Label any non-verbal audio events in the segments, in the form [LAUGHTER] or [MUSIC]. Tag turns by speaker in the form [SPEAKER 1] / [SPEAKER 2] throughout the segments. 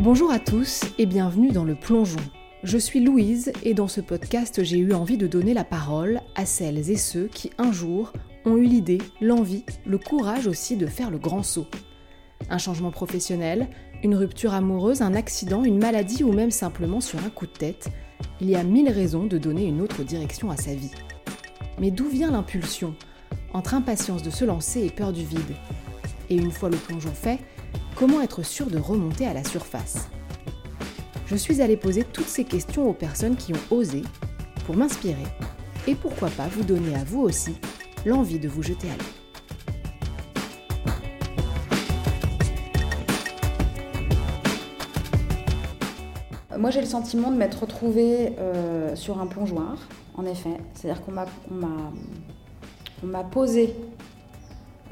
[SPEAKER 1] Bonjour à tous et bienvenue dans le plongeon. Je suis Louise et dans ce podcast j'ai eu envie de donner la parole à celles et ceux qui un jour ont eu l'idée, l'envie, le courage aussi de faire le grand saut. Un changement professionnel, une rupture amoureuse, un accident, une maladie ou même simplement sur un coup de tête, il y a mille raisons de donner une autre direction à sa vie. Mais d'où vient l'impulsion? Entre impatience de se lancer et peur du vide. Et une fois le plongeon fait, comment être sûr de remonter à la surface Je suis allée poser toutes ces questions aux personnes qui ont osé pour m'inspirer et pourquoi pas vous donner à vous aussi l'envie de vous jeter à l'eau.
[SPEAKER 2] Moi, j'ai le sentiment de m'être retrouvée euh, sur un plongeoir, en effet. C'est-à-dire qu'on m'a, on m'a, posé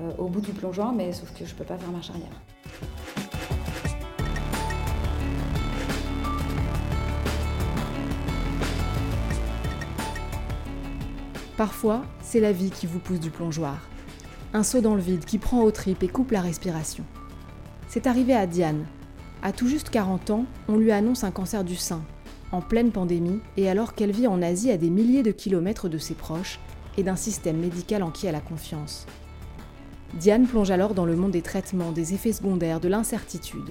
[SPEAKER 2] euh, au bout du plongeoir, mais sauf que je ne peux pas faire marche arrière.
[SPEAKER 1] Parfois, c'est la vie qui vous pousse du plongeoir. Un saut dans le vide qui prend aux tripes et coupe la respiration. C'est arrivé à Diane. À tout juste 40 ans, on lui annonce un cancer du sein, en pleine pandémie et alors qu'elle vit en Asie à des milliers de kilomètres de ses proches et d'un système médical en qui elle a confiance. Diane plonge alors dans le monde des traitements, des effets secondaires, de l'incertitude.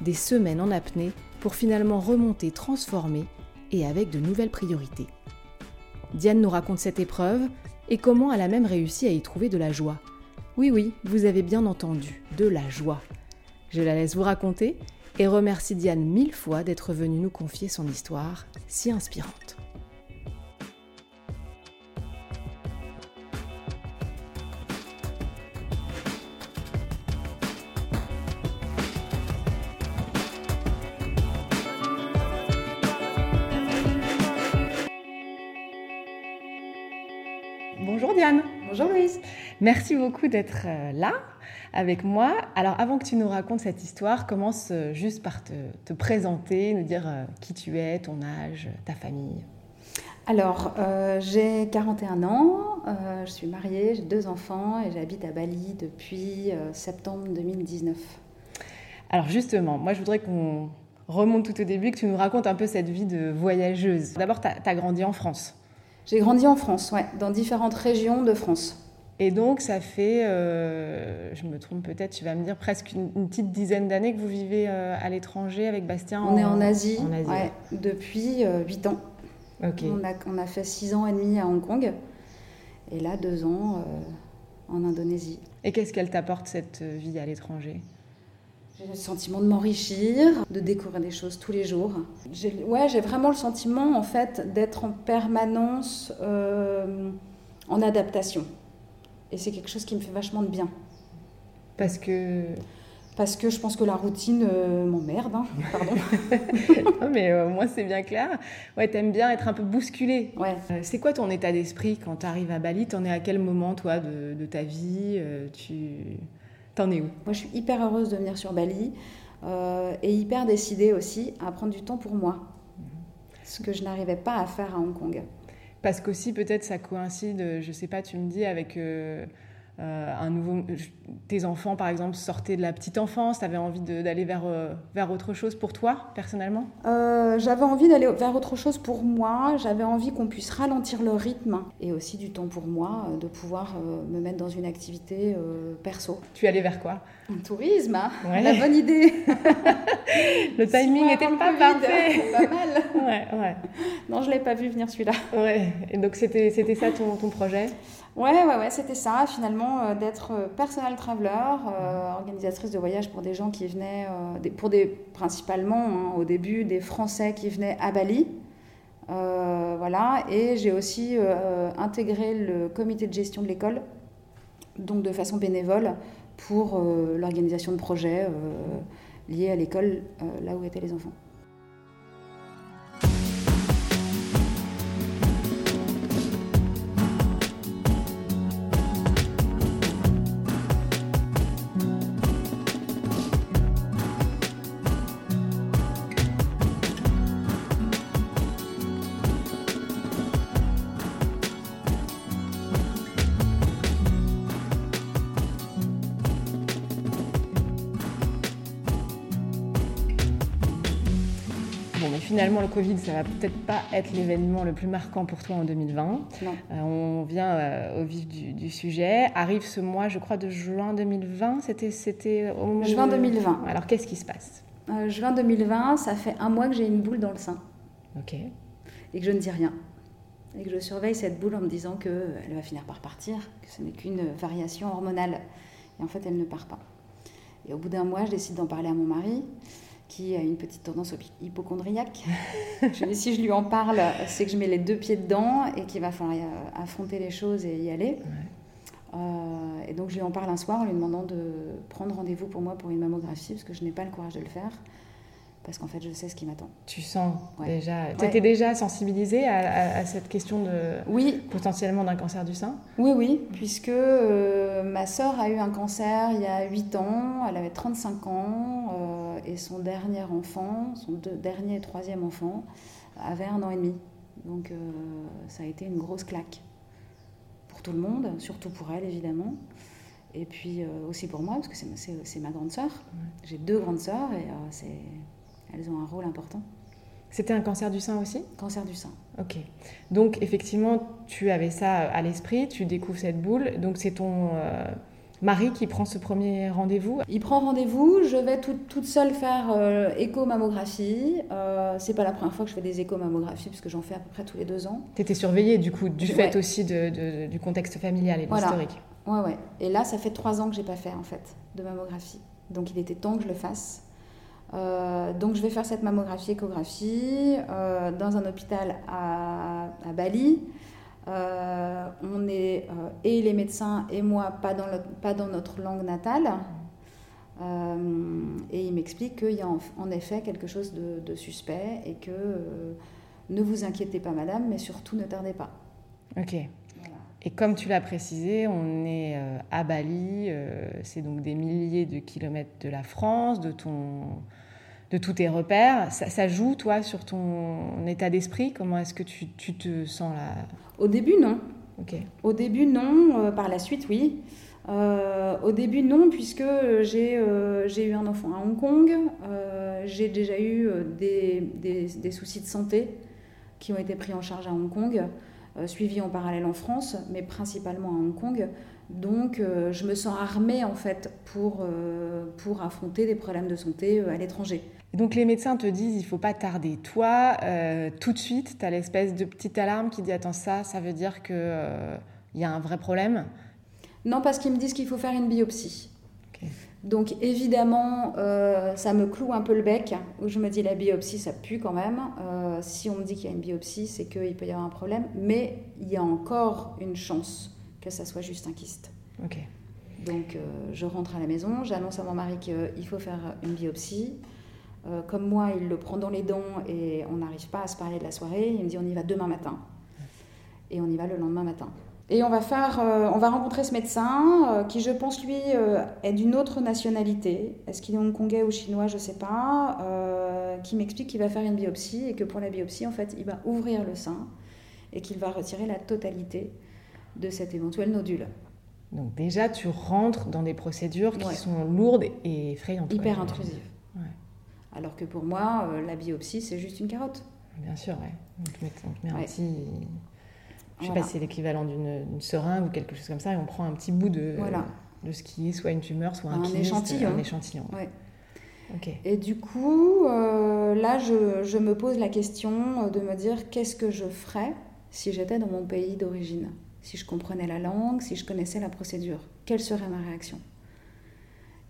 [SPEAKER 1] Des semaines en apnée pour finalement remonter transformée et avec de nouvelles priorités. Diane nous raconte cette épreuve et comment elle a même réussi à y trouver de la joie. Oui, oui, vous avez bien entendu, de la joie. Je la laisse vous raconter et remercie Diane mille fois d'être venue nous confier son histoire si inspirante. Bonjour
[SPEAKER 2] Louise.
[SPEAKER 1] Merci beaucoup d'être euh, là avec moi. Alors avant que tu nous racontes cette histoire, commence euh, juste par te, présenter, nous dire euh, qui tu es, ton âge, ta famille.
[SPEAKER 2] Alors, j'ai 41 ans, je suis mariée, j'ai deux enfants et j'habite à Bali depuis septembre 2019.
[SPEAKER 1] Alors justement, moi je voudrais qu'on remonte tout au début, que tu nous racontes un peu cette vie de voyageuse. D'abord, tu as grandi en France.
[SPEAKER 2] J'ai grandi en France, ouais, dans différentes régions de France.
[SPEAKER 1] Et donc, ça fait, euh, je me trompe peut-être, tu vas me dire, presque une, petite dizaine d'années que vous vivez euh, à l'étranger avec Bastien
[SPEAKER 2] On est en Asie, depuis euh, 8 ans. On, a, on, a, fait 6 ans et demi à Hong Kong et là 2 ans euh, en Indonésie.
[SPEAKER 1] Et qu'est-ce qu'elle t'apporte cette vie à l'étranger?
[SPEAKER 2] J'ai le sentiment de m'enrichir, de découvrir des choses tous les jours. J'ai, ouais, j'ai vraiment le sentiment en fait d'être en permanence euh, en adaptation. Et c'est quelque chose qui me fait vachement de bien.
[SPEAKER 1] Parce que
[SPEAKER 2] parce que je pense que la routine euh, m'emmerde, hein. pardon. [LAUGHS]
[SPEAKER 1] non, mais euh, moi c'est bien clair. Ouais, t'aimes bien être un peu bousculé.
[SPEAKER 2] Ouais.
[SPEAKER 1] c'est quoi ton état d'esprit quand tu arrives à Bali? T'en es à quel moment toi de, de ta vie Tu T'en es où?
[SPEAKER 2] Moi, je suis hyper heureuse de venir sur Bali euh, et hyper décidée aussi à prendre du temps pour moi, ce que je n'arrivais pas à faire à Hong Kong.
[SPEAKER 1] Parce qu'aussi, peut-être, ça coïncide, je sais pas, tu me dis, avec euh, euh, un nouveau, tes enfants, par exemple, sortaient de la petite enfance, tu avais envie d'aller vers, euh, vers autre chose pour toi, personnellement?
[SPEAKER 2] Euh, J'avais envie d'aller vers autre chose pour moi, j'avais envie qu'on puisse ralentir le rythme et aussi du temps pour moi, de pouvoir me mettre dans une activité perso.
[SPEAKER 1] Tu allais vers quoi?
[SPEAKER 2] Un tourisme, hein? La bonne idée. [LAUGHS]
[SPEAKER 1] Le timing n'était pas parfait. [LAUGHS]
[SPEAKER 2] Pas mal.
[SPEAKER 1] Ouais, ouais.
[SPEAKER 2] Non, je ne l'ai pas vu venir celui-là.
[SPEAKER 1] Ouais, et donc c'était ça ton, ton projet?
[SPEAKER 2] Ouais, ouais, ouais, c'était ça, finalement, euh, d'être euh, personal traveler, euh, organisatrice de voyage pour des gens qui venaient, pour des, principalement hein, au début, des Français qui venaient à Bali. voilà, et j'ai aussi intégré le comité de gestion de l'école, donc de façon bénévole, pour l'organisation de projets liés à l'école, là où étaient les enfants.
[SPEAKER 1] Finalement le Covid, ça va peut-être pas être l'événement le plus marquant pour toi en 2020. on vient au vif du, sujet. Arrive ce mois, je crois, de juin 2020. C'était, c'était
[SPEAKER 2] au moment Juin 2020.
[SPEAKER 1] Alors qu'est-ce qui se passe?
[SPEAKER 2] Juin 2020, ça fait un mois que j'ai une boule dans le sein.
[SPEAKER 1] Ok.
[SPEAKER 2] Et que je ne dis rien et que je surveille cette boule en me disant qu'elle va finir par partir, que ce n'est qu'une variation hormonale. Et en fait, elle ne part pas. Et au bout d'un mois, je décide d'en parler à mon mari, qui a une petite tendance hypochondriaque. [LAUGHS] je, si je lui en parle, c'est que je mets les deux pieds dedans et qu'il va falloir affronter les choses et y aller. Euh, et donc, je lui en parle un soir en lui demandant de prendre rendez-vous pour moi pour une mammographie, parce que je n'ai pas le courage de le faire parce qu'en fait, je sais ce qui m'attend.
[SPEAKER 1] Tu sens déjà. Tu étais déjà sensibilisée à, cette question de.
[SPEAKER 2] Oui.
[SPEAKER 1] Potentiellement d'un cancer du sein?
[SPEAKER 2] Oui, oui, puisque euh, ma sœur a eu un cancer il y a 8 ans, elle avait 35 ans, euh, et son dernier enfant, son dernier et troisième enfant, avait un an et demi. Donc, euh, ça a été une grosse claque. Pour tout le monde, surtout pour elle, évidemment. Et puis aussi pour moi, parce que c'est ma grande sœur. J'ai deux grandes sœurs, et c'est elles ont un rôle important.
[SPEAKER 1] C'était un cancer du sein aussi?
[SPEAKER 2] Cancer du sein.
[SPEAKER 1] Ok. Donc effectivement, tu avais ça à l'esprit, tu découvres cette boule. Donc c'est ton euh, mari qui prend ce premier rendez-vous
[SPEAKER 2] Il prend rendez-vous, je vais toute seule faire euh, écho-mammographie. Euh, c'est pas la première fois que je fais des écho-mammographies, puisque j'en fais à peu près tous les deux ans.
[SPEAKER 1] Tu étais surveillée du coup, du fait aussi de, du contexte familial et de l'historique.
[SPEAKER 2] Ouais, ouais. Et là, ça fait trois ans que j'ai pas fait en fait de mammographie. Donc il était temps que je le fasse. Euh, donc je vais faire cette mammographie échographie euh, dans un hôpital à, Bali. Euh, on est, et les médecins et moi, pas dans, pas dans notre langue natale. et il m'explique qu'il y a en, effet quelque chose de, suspect et que ne vous inquiétez pas madame, mais surtout ne tardez pas.
[SPEAKER 1] Ok. Et comme tu l'as précisé, on est à Bali, c'est donc des milliers de kilomètres de la France, de ton de tous tes repères. Ça, joue, toi, sur ton état d'esprit? Comment est-ce que tu, te sens là?
[SPEAKER 2] Au début, non. Au début, non. Euh, par la suite, oui. Euh, au début, non, puisque j'ai euh, eu un enfant à Hong Kong. j'ai déjà eu des, des, soucis de santé qui ont été pris en charge à Hong Kong, suivis en parallèle en France, mais principalement à Hong Kong. Donc, je me sens armée, en fait, pour, pour affronter des problèmes de santé à l'étranger.
[SPEAKER 1] Donc les médecins te disent il faut pas tarder. Toi, euh, tout de suite, tu as l'espèce de petite alarme qui dit attends ça, ça veut dire qu'il euh, y a un vrai problème?
[SPEAKER 2] Non, parce qu'ils me disent qu'il faut faire une biopsie. Donc évidemment, euh, ça me cloue un peu le bec, où je me dis la biopsie, ça pue quand même. si on me dit qu'il y a une biopsie, c'est qu'il peut y avoir un problème, mais il y a encore une chance que ça soit juste un kyste. Donc je rentre à la maison, j'annonce à mon mari qu'il faut faire une biopsie. Euh, comme moi, il le prend dans les dents et on n'arrive pas à se parler de la soirée. Il me dit on y va demain matin. Et on y va le lendemain matin. Et on va, faire, euh, on va rencontrer ce médecin euh, qui, je pense, lui, est d'une autre nationalité. Est-ce qu'il est hongkongais ou chinois, je ne sais pas. qui m'explique qu'il va faire une biopsie et que pour la biopsie, en fait, il va ouvrir le sein et qu'il va retirer la totalité de cet éventuel nodule.
[SPEAKER 1] Donc déjà, tu rentres dans des procédures qui sont lourdes et effrayantes.
[SPEAKER 2] Hyper intrusives. Alors que pour moi, euh, la biopsie, c'est juste une carotte.
[SPEAKER 1] Bien sûr, ouais. On te met, un petit. Je sais pas si c'est l'équivalent d'une seringue ou quelque chose comme ça, et on prend un petit bout de, de ce qui est soit une tumeur, soit un,
[SPEAKER 2] échantillon.
[SPEAKER 1] Un échantillon.
[SPEAKER 2] Ouais. Et du coup, euh, là, je, je, me pose la question de me dire qu'est-ce que je ferais si j'étais dans mon pays d'origine Si je comprenais la langue, si je connaissais la procédure, quelle serait ma réaction?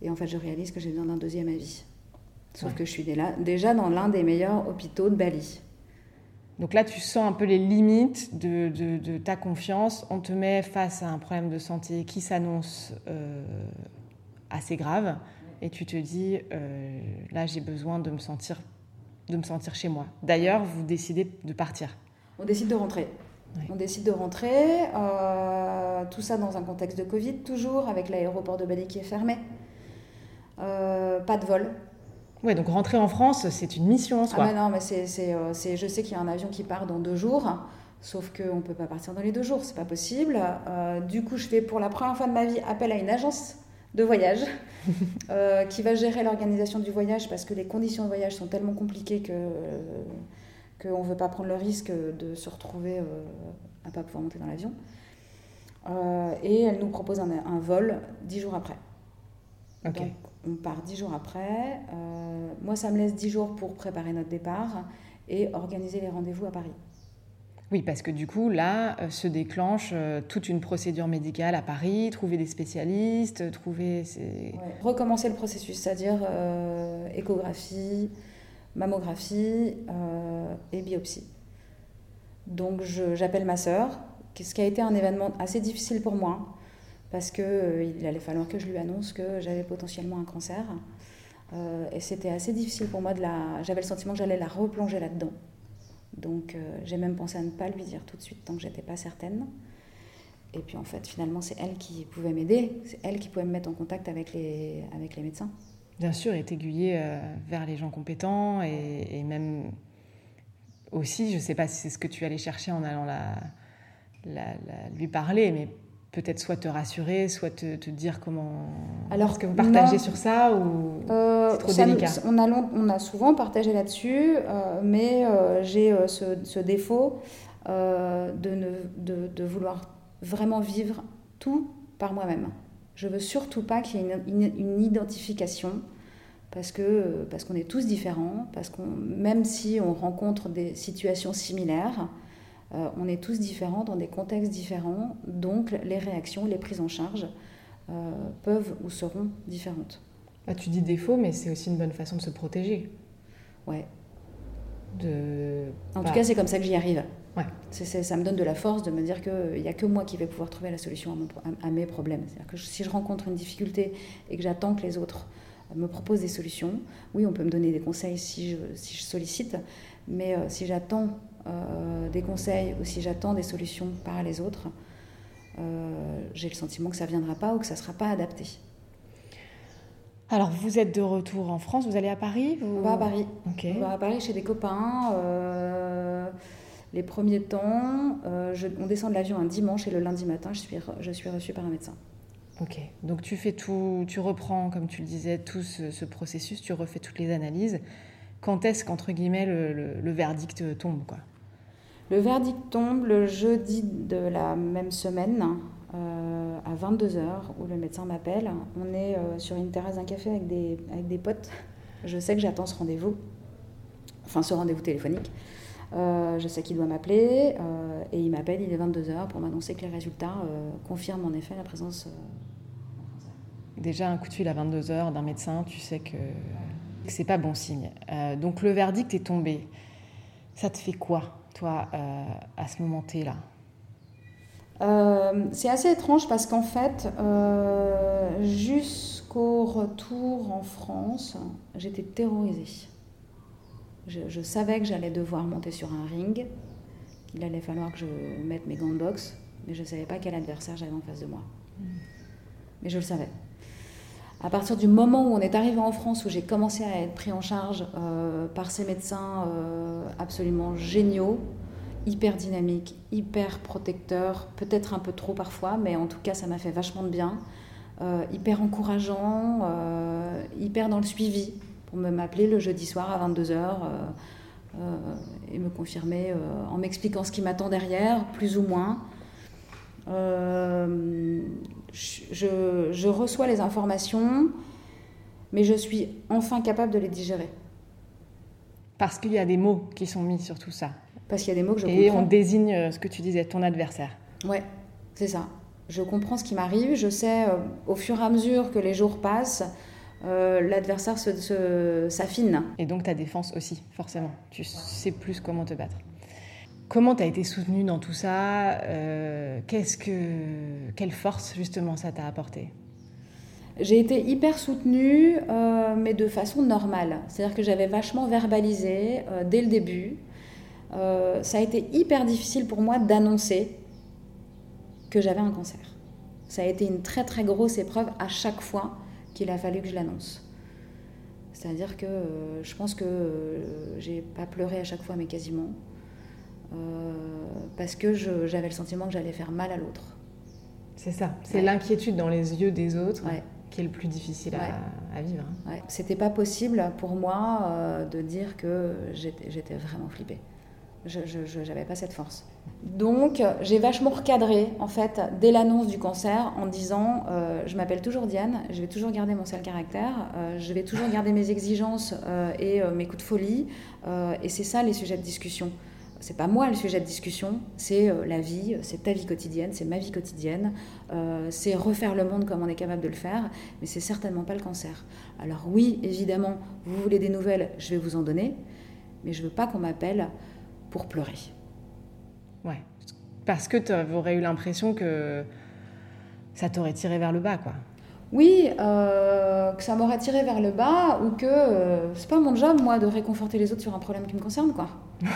[SPEAKER 2] Et en fait, je réalise que j'ai besoin d'un deuxième avis. Sauf que je suis déjà dans l'un des meilleurs hôpitaux de Bali.
[SPEAKER 1] Donc là, tu sens un peu les limites de, ta confiance. On te met face à un problème de santé qui s'annonce euh, assez grave. Et tu te dis, euh, là, j'ai besoin de me, sentir, de me sentir chez moi. D'ailleurs, vous décidez de partir.
[SPEAKER 2] On décide de rentrer. On décide de rentrer. Euh, tout ça dans un contexte de Covid, toujours, avec l'aéroport de Bali qui est fermé. pas de vol.
[SPEAKER 1] Oui, donc rentrer en France, c'est une mission en soi.
[SPEAKER 2] Ah non, mais c'est, euh, c'est, je sais qu'il y a un avion qui part dans deux jours, sauf qu'on ne peut pas partir dans les deux jours, c'est pas possible. Euh, du coup, je fais pour la première fois de ma vie appel à une agence de voyage, [LAUGHS] euh, qui va gérer l'organisation du voyage parce que les conditions de voyage sont tellement compliquées que qu'on ne veut pas prendre le risque de se retrouver à à pas pouvoir monter dans l'avion. et elle nous propose un, un vol dix jours après. Donc, on part dix jours après. moi, ça me laisse dix jours pour préparer notre départ et organiser les rendez-vous à Paris.
[SPEAKER 1] Oui, parce que du coup, là, euh, se déclenche euh, toute une procédure médicale à Paris, trouver des spécialistes, trouver...
[SPEAKER 2] Recommencer le processus, c'est-à-dire euh, échographie, mammographie et biopsie. Donc j'appelle ma sœur, ce qui a été un événement assez difficile pour moi, parce qu'il il allait falloir que je lui annonce que j'avais potentiellement un cancer. et c'était assez difficile pour moi de la... J'avais le sentiment que j'allais la replonger là-dedans. Donc euh, j'ai même pensé à ne pas lui dire tout de suite tant que j'étais pas certaine. Et puis en fait, finalement, c'est elle qui pouvait m'aider, c'est elle qui pouvait me mettre en contact avec les, avec les médecins.
[SPEAKER 1] Bien sûr, et t'aiguiller euh, vers les gens compétents et, même aussi, je ne sais pas si c'est ce que tu allais chercher en allant la, lui parler, mais peut-être soit te rassurer, soit te, te dire comment. Alors, que vous partagez sur ça ou euh, c'est trop délicat?
[SPEAKER 2] on, a on a souvent partagé là-dessus, euh, mais euh, j'ai ce, ce, défaut de, ne, de, de, vouloir vraiment vivre tout par moi-même. Je veux surtout pas qu'il y ait une, une, identification parce que parce qu'on est tous différents, parce qu'on même si on rencontre des situations similaires. Euh, on est tous différents dans des contextes différents, donc les réactions, les prises en charge euh, peuvent ou seront différentes.
[SPEAKER 1] Ah, tu dis défaut, mais c'est aussi une bonne façon de se protéger.
[SPEAKER 2] Ouais. En tout cas, c'est comme ça que j'y arrive.
[SPEAKER 1] Ouais.
[SPEAKER 2] ça me donne de la force de me dire qu'il n'y a que moi qui vais pouvoir trouver la solution à, mes problèmes. C'est-à-dire que si je rencontre une difficulté et que j'attends que les autres me proposent des solutions, oui, on peut me donner des conseils si je, si je sollicite, mais euh, si j'attends euh, des conseils ou si j'attends des solutions par les autres, euh, j'ai le sentiment que ça ne viendra pas ou que ça ne sera pas adapté.
[SPEAKER 1] Alors, vous êtes de retour en France, vous allez à Paris
[SPEAKER 2] On va à Paris. On va à Paris chez des copains. Euh, les premiers temps, on descend de l'avion un dimanche et le lundi matin, je suis, je suis reçue par un médecin.
[SPEAKER 1] Ok, donc tu fais tout, tu reprends, comme tu le disais, tout ce processus, tu refais toutes les analyses quand est-ce qu'entre guillemets le, verdict tombe quoi
[SPEAKER 2] Le verdict tombe le jeudi de la même semaine euh, à 22h où le médecin m'appelle. On est euh, sur une terrasse d'un café avec des, avec des potes. Je sais que j'attends ce rendez-vous, enfin ce rendez-vous téléphonique. Euh, je sais qu'il doit m'appeler et il m'appelle, il est 22h pour m'annoncer que les résultats confirment en effet la présence.
[SPEAKER 1] Déjà un coup de fil à 22h d'un médecin, tu sais que c'est pas bon signe. Euh, donc le verdict est tombé. Ça te fait quoi, toi, euh, à ce moment-là?
[SPEAKER 2] Euh, C'est assez étrange parce qu'en fait, jusqu'au retour en France, j'étais terrorisée. Je, savais que j'allais devoir monter sur un ring, qu'il allait falloir que je mette mes gants de boxe, mais je ne savais pas quel adversaire j'avais en face de moi. Hmm. Mais je le savais à partir du moment où on est arrivé en France, où j'ai commencé à être pris en charge euh, par ces médecins euh, absolument géniaux, hyper dynamiques, hyper protecteurs, peut-être un peu trop parfois, mais en tout cas ça m'a fait vachement de bien, euh, hyper encourageant, hyper dans le suivi, pour me m'appeler le jeudi soir à 22h et me confirmer en m'expliquant ce qui m'attend derrière, plus ou moins. Euh, je, reçois les informations, mais je suis enfin capable de les digérer.
[SPEAKER 1] Parce qu'il y a des mots qui sont mis sur tout ça.
[SPEAKER 2] Parce qu'il y a des mots que je
[SPEAKER 1] Et comprends. Et on désigne euh, ce que tu disais, ton adversaire.
[SPEAKER 2] Ouais, c'est ça. Je comprends ce qui m'arrive. Je sais, euh, au fur et à mesure que les jours passent, l'adversaire s'affine.
[SPEAKER 1] Et donc ta défense aussi, forcément. Tu sais plus comment te battre. Comment tu as été soutenue dans tout ça euh, qu'est-ce que, Quelle force, justement, ça t'a apporté?
[SPEAKER 2] J'ai été hyper soutenue, euh, mais de façon normale. C'est-à-dire que j'avais vachement verbalisé euh, dès le début. ça a été hyper difficile pour moi d'annoncer que j'avais un cancer. Ça a été une très très grosse épreuve à chaque fois qu'il a fallu que je l'annonce. C'est-à-dire que je pense que j'ai pas pleuré à chaque fois, mais quasiment. Euh, parce que j'avais le sentiment que j'allais faire mal à l'autre.
[SPEAKER 1] C'est ça, c'est l'inquiétude dans les yeux des autres qui est le plus difficile à, vivre.
[SPEAKER 2] Hein. C'était pas possible pour moi euh, de dire que j'étais vraiment flippée. Je n'avais pas cette force. Donc, j'ai vachement recadré, en fait, dès l'annonce du cancer, en disant euh, je m'appelle toujours Diane, je vais toujours garder mon seul caractère, euh, je vais toujours garder mes exigences et mes coups de folie, et c'est ça les sujets de discussion c'est pas moi le sujet de discussion, c'est euh, la vie, c'est ta vie quotidienne, c'est ma vie quotidienne, euh, c'est refaire le monde comme on est capable de le faire, mais c'est certainement pas le cancer. Alors oui, évidemment, vous voulez des nouvelles, je vais vous en donner, mais je veux pas qu'on m'appelle pour pleurer.
[SPEAKER 1] Ouais, parce que tu aurais eu l'impression que ça t'aurait tiré vers le bas, quoi
[SPEAKER 2] oui, euh, que ça m'aurait tiré vers le bas ou que euh, c'est pas mon job, moi, de réconforter les autres sur un problème qui me concerne, quoi. [LAUGHS]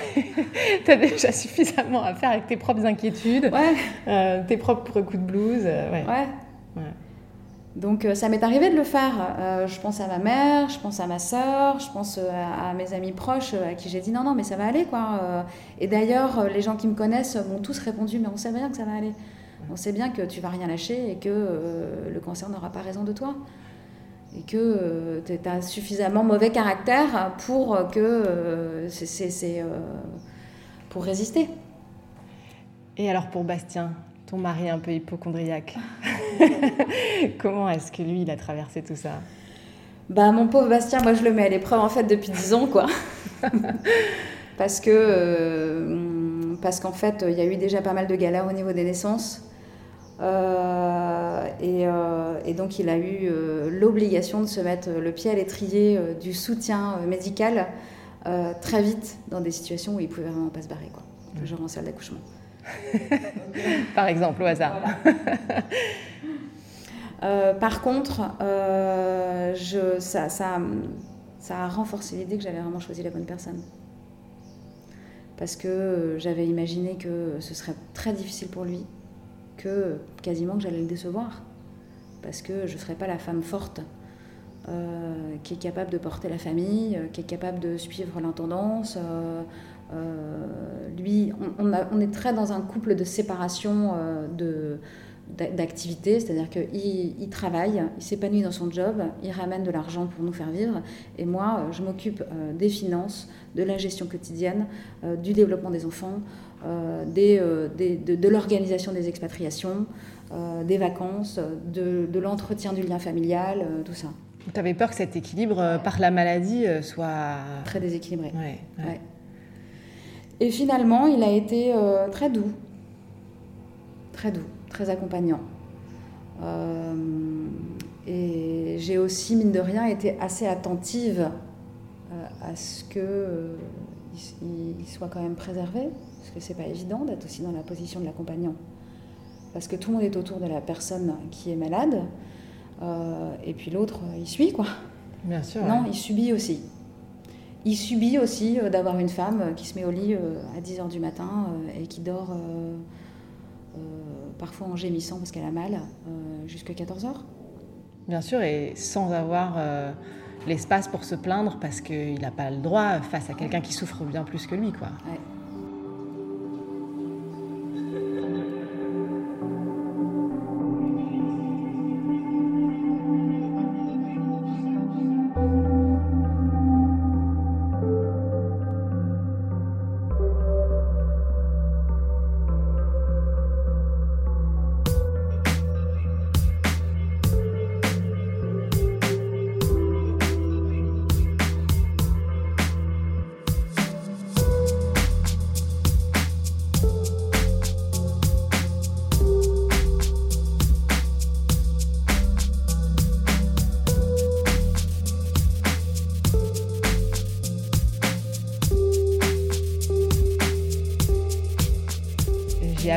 [SPEAKER 1] T'as déjà suffisamment à faire avec tes propres inquiétudes, euh, tes propres coups de blues. ouais.
[SPEAKER 2] ouais. Donc ça m'est arrivé de le faire. je pense à ma mère, je pense à ma sœur, je pense à, mes amis proches à qui j'ai dit non, non, mais ça va aller, quoi. et d'ailleurs, les gens qui me connaissent m'ont tous répondu, mais on sait bien que ça va aller. On sait bien que tu vas rien lâcher et que euh, le cancer n'aura pas raison de toi. Et que euh, tu as suffisamment mauvais caractère pour que euh, c'est pour résister.
[SPEAKER 1] Et alors pour Bastien, ton mari un peu hypochondriaque, [LAUGHS] comment est-ce que lui il a traversé tout ça?
[SPEAKER 2] Bah mon pauvre Bastien, moi je le mets à l'épreuve en fait depuis 10 ans quoi. [LAUGHS] parce que parce qu'en fait il y a eu déjà pas mal de galères au niveau des naissances. Euh, euh, et, donc il a eu euh, l'obligation de se mettre le pied à l'étrier du soutien médical très vite dans des situations où il pouvait vraiment pas se barrer, quoi. genre en salle d'accouchement. [LAUGHS]
[SPEAKER 1] Par exemple, au hasard. [LAUGHS]
[SPEAKER 2] par contre, je, ça, ça, ça, a renforcé l'idée que j'avais vraiment choisi la bonne personne. Parce que j'avais imaginé que ce serait très difficile pour lui, que quasiment que j'allais le décevoir. Parce que je ne serais pas la femme forte euh, qui est capable de porter la famille, euh, qui est capable de suivre l'intendance. Euh, lui, on, est très dans un couple de séparation de d'activité, c'est-à-dire qu'il il travaille, il s'épanouit dans son job, il ramène de l'argent pour nous faire vivre, et moi, je m'occupe des finances, de la gestion quotidienne, du développement des enfants, euh, euh, de, l'organisation des expatriations, euh, des vacances, de, l'entretien du lien familial, tout ça.
[SPEAKER 1] Tu avais peur que cet équilibre par la maladie soit...
[SPEAKER 2] Très déséquilibré. Et finalement, il a été très doux, très doux, très accompagnant. et j'ai aussi, mine de rien, été assez attentive à ce qu'il il soit quand même préservé, parce que c'est pas évident d'être aussi dans la position de l'accompagnant. Parce que tout le monde est autour de la personne qui est malade, euh, et puis l'autre, euh, il suit, quoi.
[SPEAKER 1] Bien sûr.
[SPEAKER 2] Non, il subit aussi. Il subit aussi euh, d'avoir une femme qui se met au lit à 10h du matin et qui dort parfois en gémissant parce qu'elle a mal jusqu'à 14h.
[SPEAKER 1] Bien sûr, et sans avoir l'espace pour se plaindre parce qu'il n'a pas le droit face à quelqu'un qui souffre bien plus que lui. Quoi.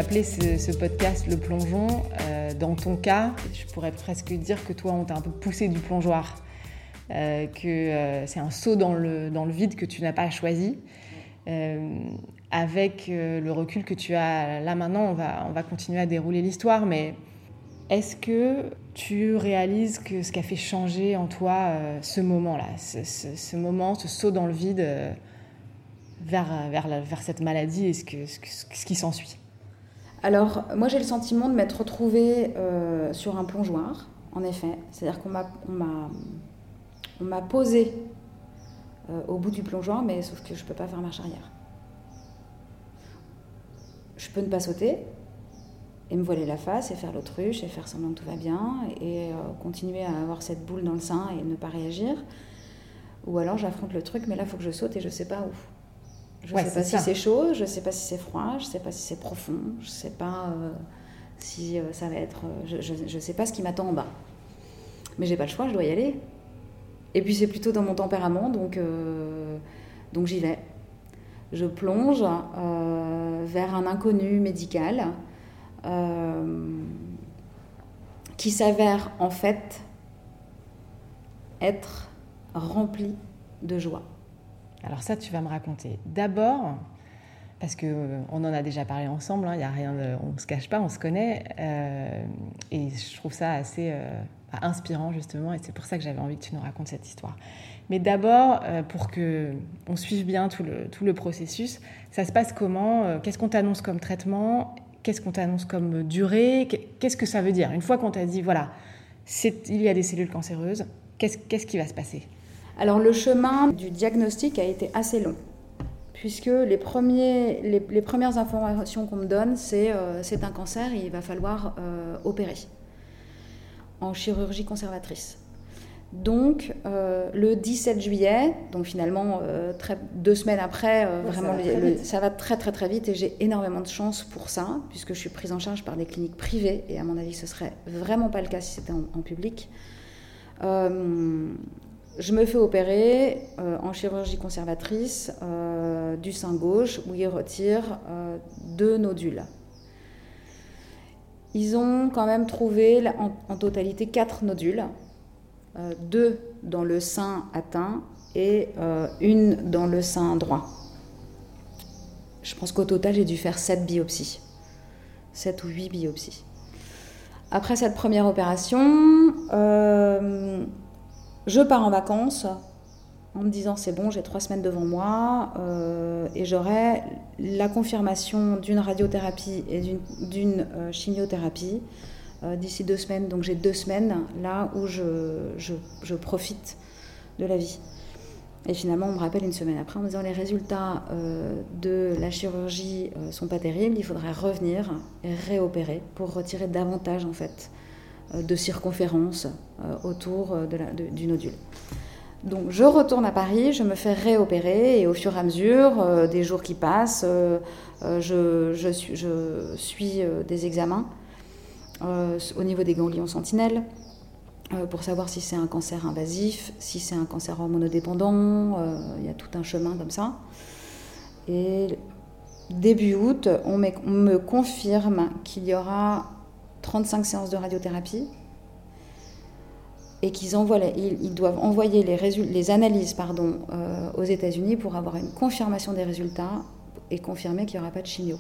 [SPEAKER 1] Appelé ce, podcast le plongeon. Euh, dans ton cas, je pourrais presque dire que toi, on t'a un peu poussé du plongeoir, euh, que euh, c'est un saut dans le, dans le vide que tu n'as pas choisi. avec le recul que tu as là maintenant, on va, on va continuer à dérouler l'histoire, mais est-ce que tu réalises que ce qui a fait changer en toi ce moment-là, ce, ce, moment, ce saut dans le vide vers, vers, vers cette maladie et ce, que, ce, ce qui s'ensuit?
[SPEAKER 2] Alors, moi, j'ai le sentiment de m'être retrouvée euh, sur un plongeoir en effet. C'est-à-dire qu'on m'a, posé euh, au bout du plongeoir, mais sauf que je ne peux pas faire marche arrière. Je peux ne pas sauter et me voiler la face et faire l'autruche et faire semblant que tout va bien et euh, continuer à avoir cette boule dans le sein et ne pas réagir. Ou alors j'affronte le truc, mais là il faut que je saute et je ne sais pas où. Je ne sais pas si c'est chaud, je ne sais pas si c'est froid, je ne sais pas si c'est profond, je ne sais pas euh, si euh, ça va être. Euh, je ne sais pas ce qui m'attend en bas. Mais j'ai pas le choix, je dois y aller. Et puis c'est plutôt dans mon tempérament, donc, donc j'y vais. Je plonge vers un inconnu médical qui s'avère en fait être rempli de joie.
[SPEAKER 1] Alors ça, tu vas me raconter. D'abord, parce qu'on euh, en a déjà parlé ensemble, hein, y a rien on se cache pas, on se connaît, euh, et je trouve ça assez euh, bah, inspirant justement, et c'est pour ça que j'avais envie que tu nous racontes cette histoire. Mais d'abord, pour que on suive bien tout le processus, ça se passe comment Qu'est-ce qu'on t'annonce comme traitement Qu'est-ce qu'on t'annonce comme durée Qu'est-ce que ça veut dire? Une fois qu'on t'a dit, voilà, il y a des cellules cancéreuses, qu'est-ce qui va se passer?
[SPEAKER 2] Alors le chemin du diagnostic a été assez long, puisque les, premiers, les, premières informations qu'on me donne, c'est euh, c'est un cancer et il va falloir euh, opérer en chirurgie conservatrice. Donc euh, le 17 juillet, donc finalement deux semaines après, vraiment ça va, très très très vite et j'ai énormément de chance pour ça, puisque je suis prise en charge par des cliniques privées et à mon avis ce serait vraiment pas le cas si c'était en, en, public. Je me fais opérer euh, en chirurgie conservatrice euh, du sein gauche où ils retirent euh, deux nodules. Ils ont quand même trouvé en, totalité quatre nodules, deux dans le sein atteint et une dans le sein droit. Je pense qu'au total, j'ai dû faire sept biopsies. Sept ou huit biopsies. Après cette première opération, je pars en vacances en me disant c'est bon, j'ai trois semaines devant moi euh, et j'aurai la confirmation d'une radiothérapie et d'une euh, chimiothérapie euh, d'ici deux semaines. Donc j'ai deux semaines là où je, profite de la vie. Et finalement, on me rappelle une semaine après en me disant les résultats de la chirurgie sont pas terribles, il faudrait revenir et réopérer pour retirer davantage en fait de circonférence euh, autour euh, du nodule. Donc je retourne à Paris, je me fais réopérer et au fur et à mesure des jours qui passent, je, je, suis, je, suis, des examens au niveau des ganglions sentinelles pour savoir si c'est un cancer invasif, si c'est un cancer hormonodépendant, il y a tout un chemin comme ça. Et début août, on me confirme qu'il y aura 35 séances de radiothérapie et qu'ils envoient, ils, doivent envoyer les, les analyses pardon, euh, aux États-Unis pour avoir une confirmation des résultats et confirmer qu'il n'y aura pas de chimio.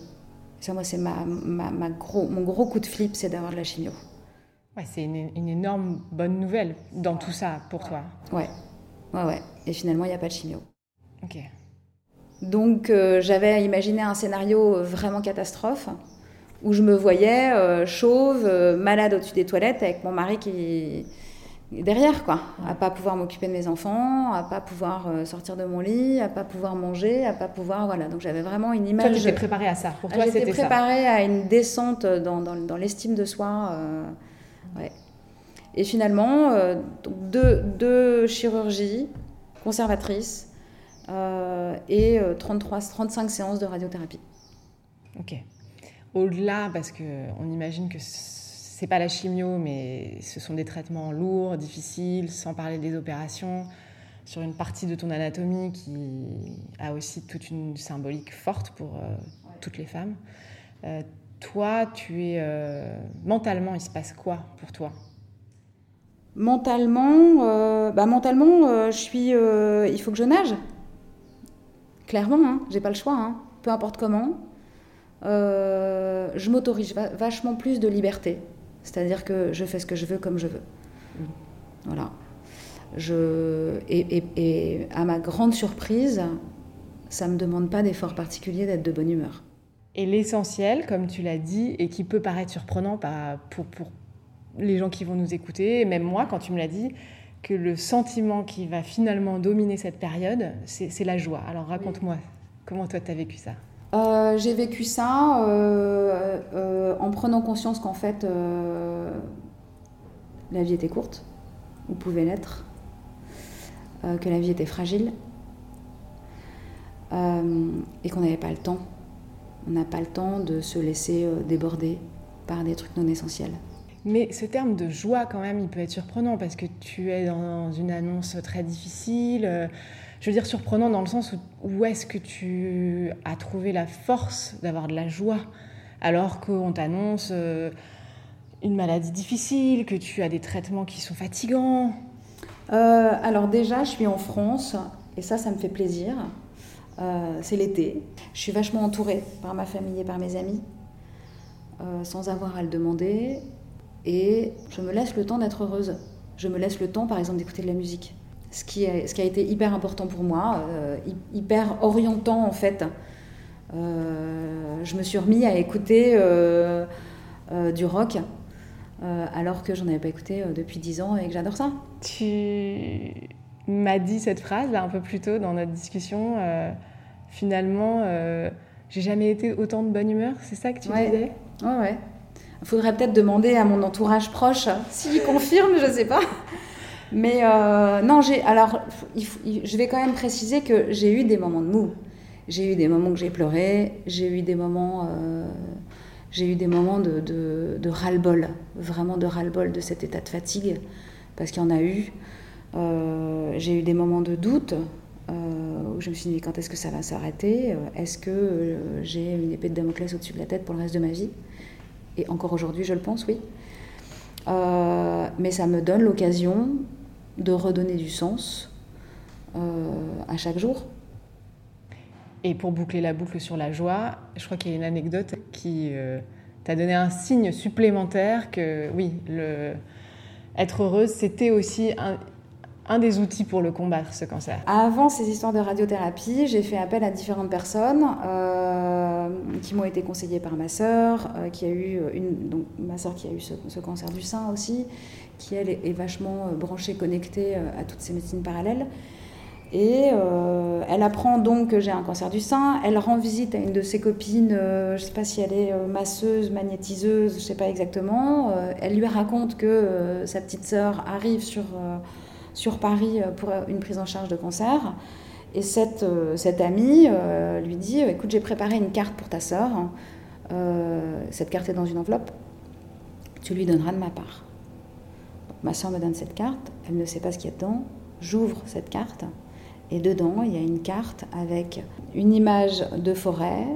[SPEAKER 2] Ça, moi, c'est ma, ma, gros, mon gros coup de flip, c'est d'avoir de la chimio.
[SPEAKER 1] Ouais, c'est une, énorme bonne nouvelle dans tout ça pour toi.
[SPEAKER 2] Ouais, ouais, ouais. Et finalement, il n'y a pas de chimio.
[SPEAKER 1] Ok.
[SPEAKER 2] Donc, euh, j'avais imaginé un scénario vraiment catastrophe où je me voyais euh, chauve, euh, malade au-dessus des toilettes avec mon mari qui derrière quoi, à pas pouvoir m'occuper de mes enfants, à pas pouvoir euh, sortir de mon lit, à pas pouvoir manger, à pas pouvoir voilà. Donc j'avais vraiment une image.
[SPEAKER 1] Toi, tu préparée à ça. Pour toi, c'était
[SPEAKER 2] ça. préparée à une descente dans, dans, dans l'estime de soi. ouais. Et finalement, deux, deux, chirurgies conservatrices et 33, 35 séances de radiothérapie.
[SPEAKER 1] Ok au-delà, parce qu'on imagine que c'est pas la chimio, mais ce sont des traitements lourds, difficiles, sans parler des opérations, sur une partie de ton anatomie qui a aussi toute une symbolique forte pour euh, toutes les femmes. Euh, toi, tu es euh, mentalement, il se passe quoi pour toi?
[SPEAKER 2] Mentalement, bah mentalement, je suis, il faut que je nage. Clairement, hein, j'ai pas le choix, hein, peu importe comment. Euh, je m'autorise vachement plus de liberté. C'est-à-dire que je fais ce que je veux comme je veux. Voilà. Je, et, à ma grande surprise, ça ne me demande pas d'effort particulier d'être de bonne humeur.
[SPEAKER 1] Et l'essentiel, comme tu l'as dit, et qui peut paraître surprenant pour, pour les gens qui vont nous écouter, même moi, quand tu me l'as dit, que le sentiment qui va finalement dominer cette période, c'est la joie. Alors raconte-moi, comment toi tu as vécu ça?
[SPEAKER 2] Euh, J'ai vécu ça euh, euh, en prenant conscience qu'en fait, la vie était courte, ou pouvait l'être, que la vie était fragile, et qu'on n'avait pas le temps. On n'a pas le temps de se laisser déborder par des trucs non essentiels.
[SPEAKER 1] Mais ce terme de joie, quand même, il peut être surprenant parce que tu es dans une annonce très difficile. Euh, je veux dire surprenant dans le sens où, est-ce que tu as trouvé la force d'avoir de la joie alors qu'on t'annonce euh, une maladie difficile, que tu as des traitements qui sont fatigants?
[SPEAKER 2] Euh, Alors déjà, je suis en France et ça, ça me fait plaisir. c'est l'été. Je suis vachement entourée par ma famille et par mes amis, sans avoir à le demander et je me laisse le temps d'être heureuse. Je me laisse le temps, par exemple, d'écouter de la musique. Ce qui, est, ce qui a été hyper important pour moi, euh, hyper orientant en fait. Euh, je me suis remis à écouter euh, du rock alors que j'en avais pas écouté depuis 10 ans et que j'adore ça.
[SPEAKER 1] Tu m'as dit cette phrase là un peu plus tôt dans notre discussion. finalement, j'ai jamais été autant de bonne humeur, c'est ça que tu disais?
[SPEAKER 2] Ouais, ouais. Il faudrait peut-être demander à mon entourage proche s'il confirme, je sais pas. Mais euh, non, j'ai alors je vais quand même préciser que j'ai eu des moments de mou. J'ai eu des moments que j'ai pleuré, j'ai eu des moments, euh, j'ai eu des moments de, de, ras-le-bol, vraiment de ras-le-bol de cet état de fatigue, parce qu'il y en a eu. Euh, j'ai eu des moments de doute où je me suis dit quand est-ce que ça va s'arrêter? Est-ce que j'ai une épée de Damoclès au-dessus de la tête pour le reste de ma vie? Et encore aujourd'hui je le pense, oui. Mais ça me donne l'occasion de redonner du sens euh, à chaque jour.
[SPEAKER 1] Et pour boucler la boucle sur la joie, je crois qu'il y a une anecdote qui euh, t'a donné un signe supplémentaire que oui, être heureuse, c'était aussi un, un des outils pour le combattre, ce cancer
[SPEAKER 2] Avant ces histoires de radiothérapie, j'ai fait appel à différentes personnes euh, qui m'ont été conseillées par ma sœur, euh, qui a eu une, donc ma qui a eu ce, cancer du sein aussi, qui elle est, vachement euh, branchée, connectée à toutes ces médecines parallèles. Et elle apprend donc que j'ai un cancer du sein. Elle rend visite à une de ses copines, je ne sais pas si elle est masseuse, magnétiseuse, je ne sais pas exactement. elle lui raconte que sa petite sœur arrive sur sur Paris euh, pour une prise en charge de cancer. Et cette, euh, amie euh, lui dit Écoute, j'ai préparé une carte pour ta sœur. cette carte est dans une enveloppe. Tu lui donneras de ma part. ma sœur me donne cette carte. Elle ne sait pas ce qu'il y a dedans. J'ouvre cette carte. Et dedans, il y a une carte avec une image de forêt,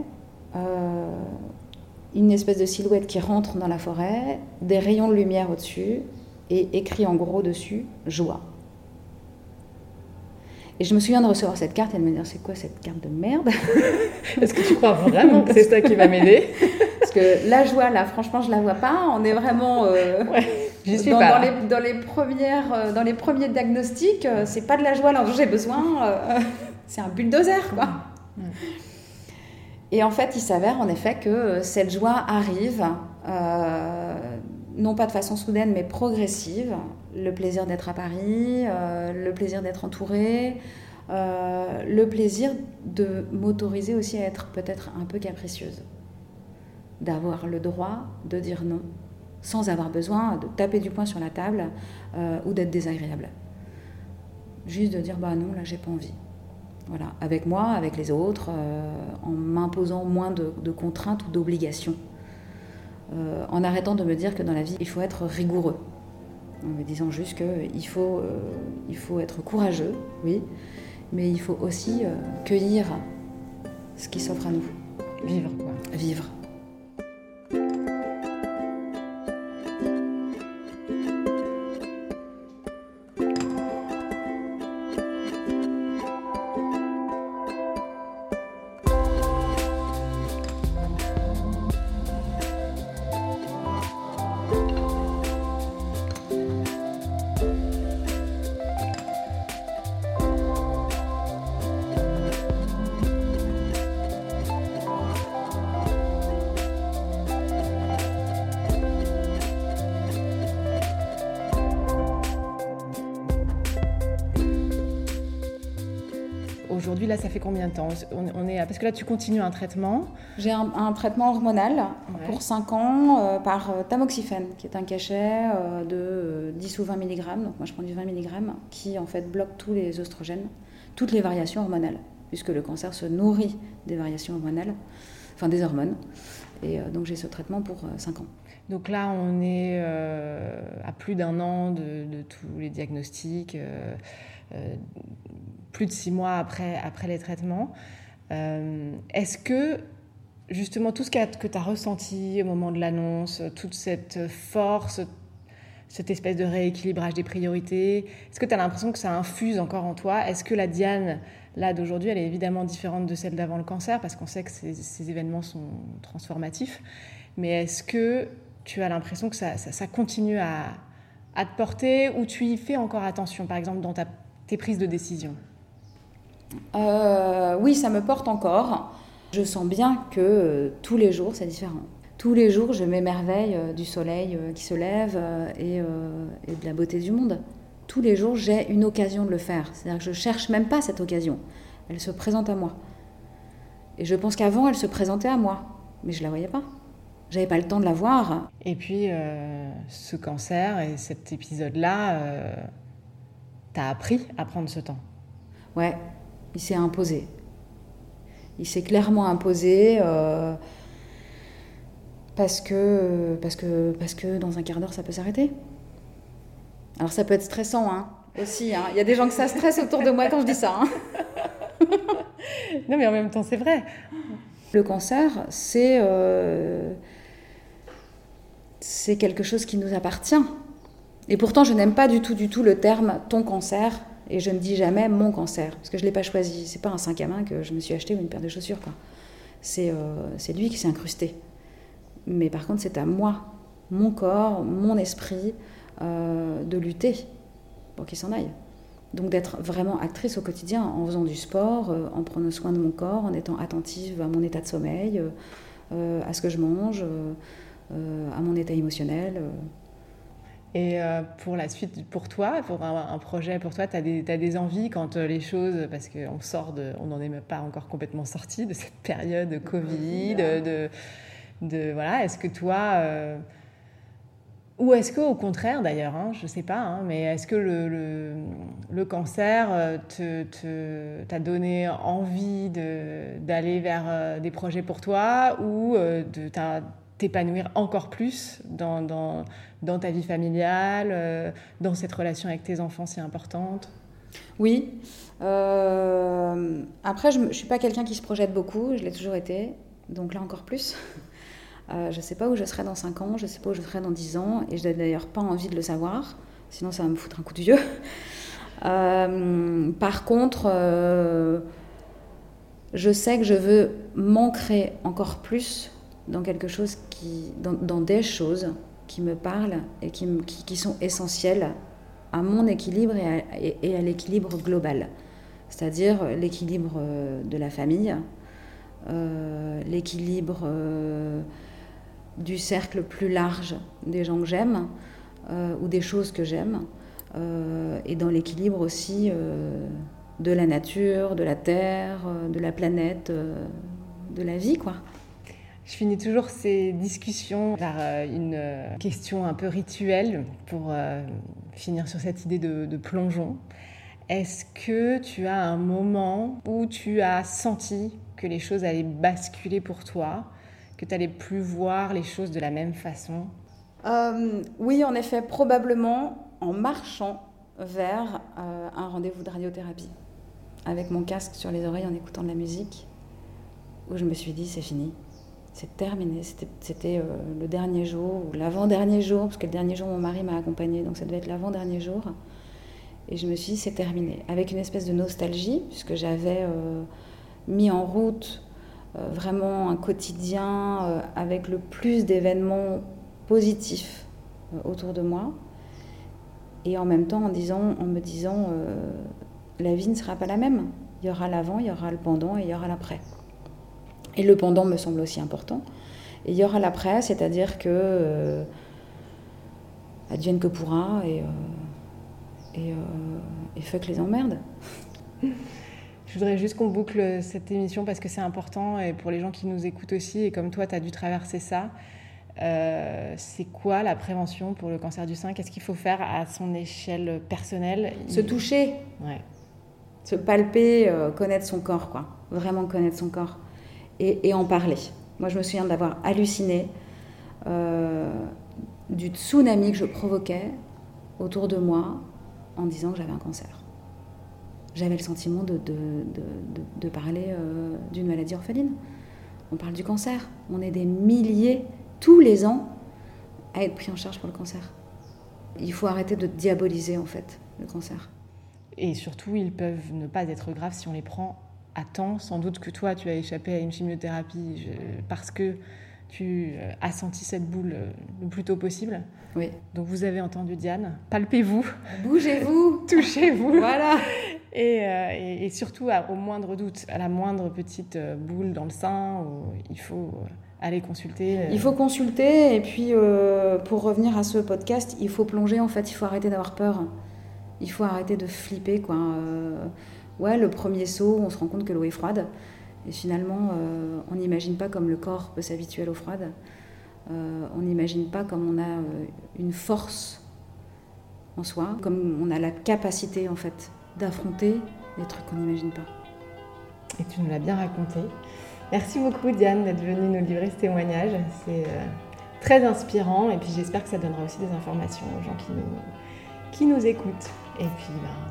[SPEAKER 2] une espèce de silhouette qui rentre dans la forêt, des rayons de lumière au-dessus, et écrit en gros dessus joie. Et je me souviens de recevoir cette carte et de me dire c'est quoi cette carte de merde? [LAUGHS]
[SPEAKER 1] Est-ce que tu crois vraiment que c'est ça qui va m'aider?
[SPEAKER 2] Parce que la joie, là, franchement, je la vois pas. On est vraiment euh, dans,
[SPEAKER 1] pas.
[SPEAKER 2] Dans, les, dans, les, premières, euh, dans les premiers diagnostics. Euh, c'est pas de la joie dont j'ai besoin. [LAUGHS] c'est un bulldozer, quoi. Et en fait, il s'avère en effet que cette joie arrive non pas de façon soudaine, mais progressive. Le plaisir d'être à Paris, euh, le plaisir d'être entouré, euh, le plaisir de m'autoriser aussi à être peut-être un peu capricieuse. D'avoir le droit de dire non, sans avoir besoin de taper du poing sur la table euh, ou d'être désagréable. Juste de dire bah non, là j'ai pas envie. Voilà, avec moi, avec les autres, en m'imposant moins de contraintes ou d'obligations. Euh, en arrêtant de me dire que dans la vie, il faut être rigoureux. En me disant juste qu'il faut, euh, il faut être courageux, oui, mais il faut aussi euh, cueillir ce qui s'offre à nous.
[SPEAKER 1] Vivre, quoi.
[SPEAKER 2] Vivre.
[SPEAKER 1] Aujourd'hui, là, ça fait combien de temps on, est, Parce que là, tu continues un traitement.
[SPEAKER 2] J'ai un, traitement hormonal pour 5 ans euh, par euh, tamoxifène, qui est un cachet de 10 ou 20 mg. Donc moi, je prends du 20 mg, qui en fait bloque tous les oestrogènes, toutes les variations hormonales, puisque le cancer se nourrit des variations hormonales, enfin des hormones. Et donc j'ai ce traitement pour 5 ans.
[SPEAKER 1] Donc là, on est à plus d'un an de, tous les diagnostics. Euh, plus de six mois après, après les traitements. Euh, est-ce que justement tout ce que tu as ressenti au moment de l'annonce, toute cette force, cette espèce de rééquilibrage des priorités, est-ce que tu as l'impression que ça infuse encore en toi? Est-ce que la Diane, là d'aujourd'hui, elle est évidemment différente de celle d'avant le cancer, parce qu'on sait que ces, événements sont transformatifs, mais est-ce que tu as l'impression que ça, continue à, à, te porter, ou tu y fais encore attention, par exemple dans ta tes prises de décision?
[SPEAKER 2] Euh, Oui, ça me porte encore. Je sens bien que euh, tous les jours, c'est différent. Tous les jours, je m'émerveille euh, du soleil qui se lève et, de la beauté du monde. Tous les jours, j'ai une occasion de le faire. C'est-à-dire que je cherche même pas cette occasion. Elle se présente à moi. Et je pense qu'avant, elle se présentait à moi, mais je la voyais pas. J'avais pas le temps de la voir.
[SPEAKER 1] Et puis, ce cancer et cet épisode-là, T'as appris à prendre ce temps?
[SPEAKER 2] Ouais, il s'est imposé. Il s'est clairement imposé euh, parce, que, parce, que, parce que dans un quart d'heure, ça peut s'arrêter. Alors ça peut être stressant hein, aussi. Hein. Il y a des gens que ça stresse autour de moi quand je dis ça. Hein.
[SPEAKER 1] non mais en même temps, c'est vrai.
[SPEAKER 2] Le cancer, c'est euh, quelque chose qui nous appartient. Et pourtant, je n'aime pas du tout, du tout le terme ton cancer. Et je ne dis jamais mon cancer, parce que je ne l'ai pas choisi. C'est pas un 5 à main que je me suis acheté ou une paire de chaussures. Euh, c'est lui qui s'est incrusté. Mais par contre, c'est à moi, mon corps, mon esprit, euh, de lutter pour qu'il s'en aille. Donc d'être vraiment actrice au quotidien en faisant du sport, euh, en prenant soin de mon corps, en étant attentive à mon état de sommeil, à ce que je mange, à mon état émotionnel.
[SPEAKER 1] Et euh, pour la suite, pour toi, pour un, projet, pour toi, tu as, as, des envies quand euh, les choses, parce qu'on sort de, on n'en est même pas encore complètement sorti de cette période de Covid, de, de, voilà, est-ce que toi, euh, ou est-ce qu'au contraire d'ailleurs, hein, je ne sais pas, hein, mais est-ce que le, le, le cancer t'a te, t'a donné envie d'aller vers des projets pour toi ou de t'épanouir encore plus dans, dans, ta vie familiale, euh, dans cette relation avec tes enfants si importante?
[SPEAKER 2] Oui. Euh, après, je ne suis pas quelqu'un qui se projette beaucoup, je l'ai toujours été, donc là encore plus. [LAUGHS] Euh, je ne sais pas où je serai dans 5 ans, je ne sais pas où je serai dans 10 ans, et je n'ai d'ailleurs pas envie de le savoir, sinon ça va me foutre un coup de vieux. [LAUGHS] par contre, je sais que je veux m'ancrer encore plus dans quelque chose qui, dans, des choses qui me parlent et qui, qui, sont essentielles à mon équilibre et à, l'équilibre global. C'est-à-dire l'équilibre euh, de la famille, euh, l'équilibre euh, du cercle plus large des gens que j'aime ou des choses que j'aime, et dans l'équilibre aussi de la nature, de la terre, de la planète, de la vie, quoi.
[SPEAKER 1] Je finis toujours ces discussions par euh, une euh, question un peu rituelle pour euh, finir sur cette idée de, plongeon. Est-ce que tu as un moment où tu as senti que les choses allaient basculer pour toi, que tu n'allais plus voir les choses de la même façon?
[SPEAKER 2] Oui, en effet, probablement en marchant vers un rendez-vous de radiothérapie, avec mon casque sur les oreilles en écoutant de la musique, où je me suis dit c'est fini, c'est terminé. C'était euh, le dernier jour ou l'avant-dernier jour, parce que le dernier jour, mon mari m'a accompagnée, donc ça devait être l'avant-dernier jour. Et je me suis dit, c'est terminé. Avec une espèce de nostalgie, puisque j'avais euh, mis en route euh, vraiment un quotidien avec le plus d'événements positifs autour de moi. Et en même temps, en, disant, en me disant, la vie ne sera pas la même. Il y aura l'avant, il y aura le pendant et il y aura l'après. Et le pendant me semble aussi important. Et il y aura l'après, c'est-à-dire que euh, advienne que pourra et, euh, et, euh, et fuck les emmerdes. [LAUGHS]
[SPEAKER 1] Je voudrais juste qu'on boucle cette émission parce que c'est important et pour les gens qui nous écoutent aussi, et comme toi, tu as dû traverser ça. Euh, c'est quoi la prévention pour le cancer du sein? Qu'est-ce qu'il faut faire à son échelle personnelle?
[SPEAKER 2] Se toucher. Se palper, euh, connaître son corps, quoi. Vraiment connaître son corps. Et, en parler. Moi, je me souviens d'avoir halluciné euh, du tsunami que je provoquais autour de moi en disant que j'avais un cancer. J'avais le sentiment de, de, parler d'une maladie orpheline. On parle du cancer. On est des milliers tous les ans à être pris en charge pour le cancer. Il faut arrêter de diaboliser en fait le cancer.
[SPEAKER 1] Et surtout, ils peuvent ne pas être graves si on les prend à temps. Sans doute que toi, tu as échappé à une chimiothérapie parce que tu euh, as senti cette boule euh, le plus tôt possible.
[SPEAKER 2] Oui.
[SPEAKER 1] Donc vous avez entendu Diane, palpez-vous.
[SPEAKER 2] Bougez-vous. [LAUGHS]
[SPEAKER 1] Touchez-vous.
[SPEAKER 2] Voilà.
[SPEAKER 1] Euh, et, et, surtout, au moindre doute, à la moindre petite boule dans le sein, il faut aller consulter
[SPEAKER 2] Il faut consulter, et puis pour revenir à ce podcast, il faut plonger, en fait, il faut arrêter d'avoir peur. Il faut arrêter de flipper, quoi. Ouais, le premier saut, on se rend compte que l'eau est froide. Et finalement, euh, on n'imagine pas comme le corps peut s'habituer à l'eau froide. Euh, on n'imagine pas comme on a euh, une force en soi, comme on a la capacité en fait d'affronter des trucs qu'on n'imagine pas.
[SPEAKER 1] Et tu nous l'as bien raconté. Merci beaucoup Diane d'être venue nous livrer ce témoignage. C'est très inspirant et puis j'espère que ça donnera aussi des informations aux gens qui nous, qui nous écoutent. Et puis ben,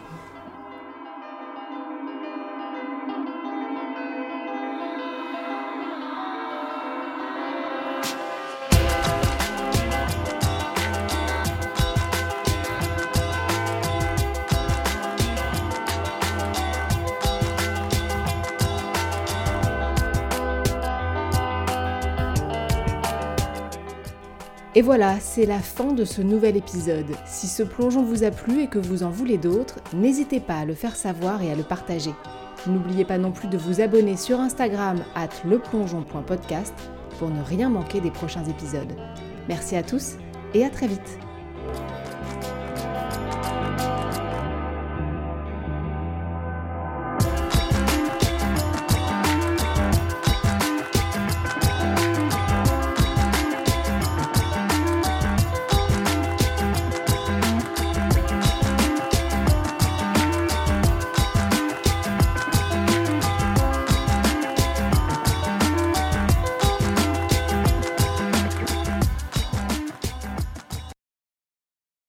[SPEAKER 1] Et voilà, c'est la fin de ce nouvel épisode. Si ce plongeon vous a plu et que vous en voulez d'autres, n'hésitez pas à le faire savoir et à le partager. N'oubliez pas non plus de vous abonner sur Instagram at leplongeon.podcast pour ne rien manquer des prochains épisodes. Merci à tous et à très vite.